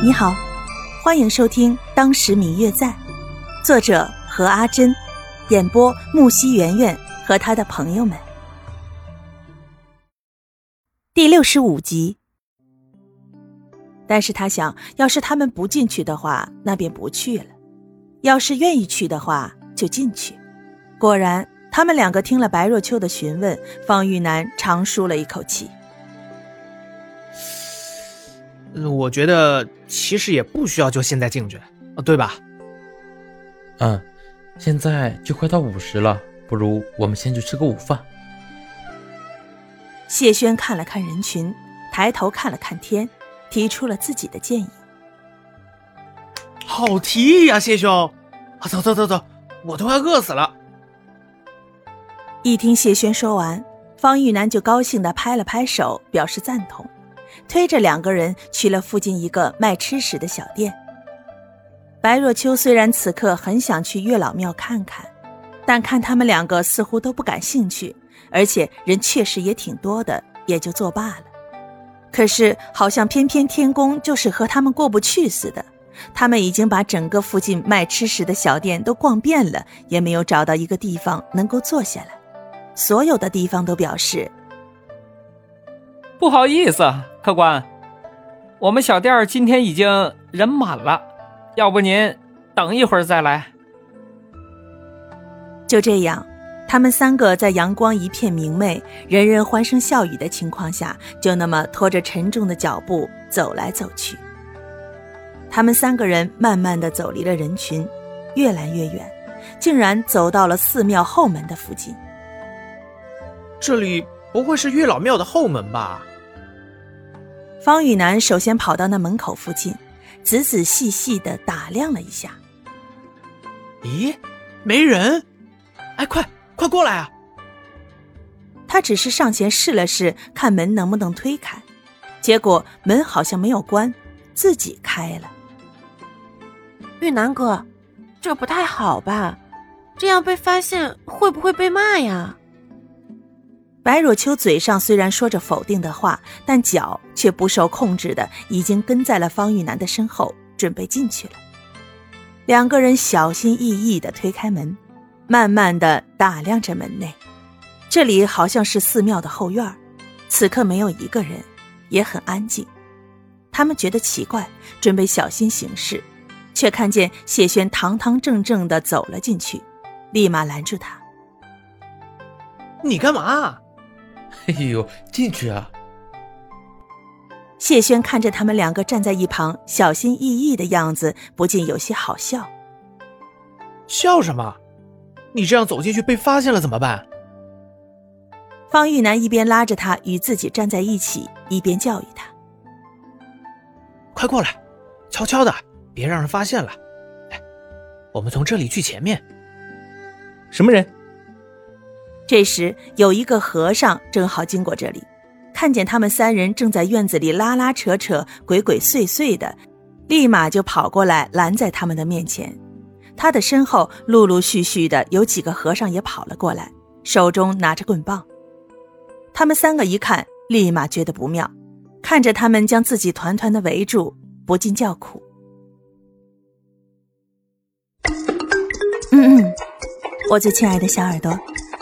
你好，欢迎收听《当时明月在》，作者何阿珍，演播木西圆圆和他的朋友们。第六十五集。但是他想，要是他们不进去的话，那便不去了；要是愿意去的话，就进去。果然，他们两个听了白若秋的询问，方玉楠长舒了一口气。我觉得其实也不需要就现在进去，对吧？嗯，现在就快到午时了，不如我们先去吃个午饭。谢轩看了看人群，抬头看了看天，提出了自己的建议。好提议呀，谢兄！啊走走走走，我都快饿死了。一听谢轩说完，方玉楠就高兴的拍了拍手，表示赞同。推着两个人去了附近一个卖吃食的小店。白若秋虽然此刻很想去月老庙看看，但看他们两个似乎都不感兴趣，而且人确实也挺多的，也就作罢了。可是好像偏偏天宫就是和他们过不去似的，他们已经把整个附近卖吃食的小店都逛遍了，也没有找到一个地方能够坐下来。所有的地方都表示。不好意思，客官，我们小店今天已经人满了，要不您等一会儿再来。就这样，他们三个在阳光一片明媚、人人欢声笑语的情况下，就那么拖着沉重的脚步走来走去。他们三个人慢慢的走离了人群，越来越远，竟然走到了寺庙后门的附近。这里不会是月老庙的后门吧？方雨楠首先跑到那门口附近，仔仔细细的打量了一下。咦，没人！哎，快快过来啊！他只是上前试了试，看门能不能推开，结果门好像没有关，自己开了。玉楠哥，这不太好吧？这样被发现会不会被骂呀？白若秋嘴上虽然说着否定的话，但脚却不受控制的已经跟在了方玉楠的身后，准备进去了。两个人小心翼翼地推开门，慢慢地打量着门内。这里好像是寺庙的后院，此刻没有一个人，也很安静。他们觉得奇怪，准备小心行事，却看见谢轩堂堂正正地走了进去，立马拦住他：“你干嘛？”哎呦，进去啊！谢轩看着他们两个站在一旁，小心翼翼的样子，不禁有些好笑。笑什么？你这样走进去被发现了怎么办？方玉楠一边拉着他与自己站在一起，一边教育他：“快过来，悄悄的，别让人发现了。哎，我们从这里去前面。什么人？”这时，有一个和尚正好经过这里，看见他们三人正在院子里拉拉扯扯、鬼鬼祟祟的，立马就跑过来拦在他们的面前。他的身后陆陆续续的有几个和尚也跑了过来，手中拿着棍棒。他们三个一看，立马觉得不妙，看着他们将自己团团的围住，不禁叫苦：“嗯嗯，我最亲爱的小耳朵。”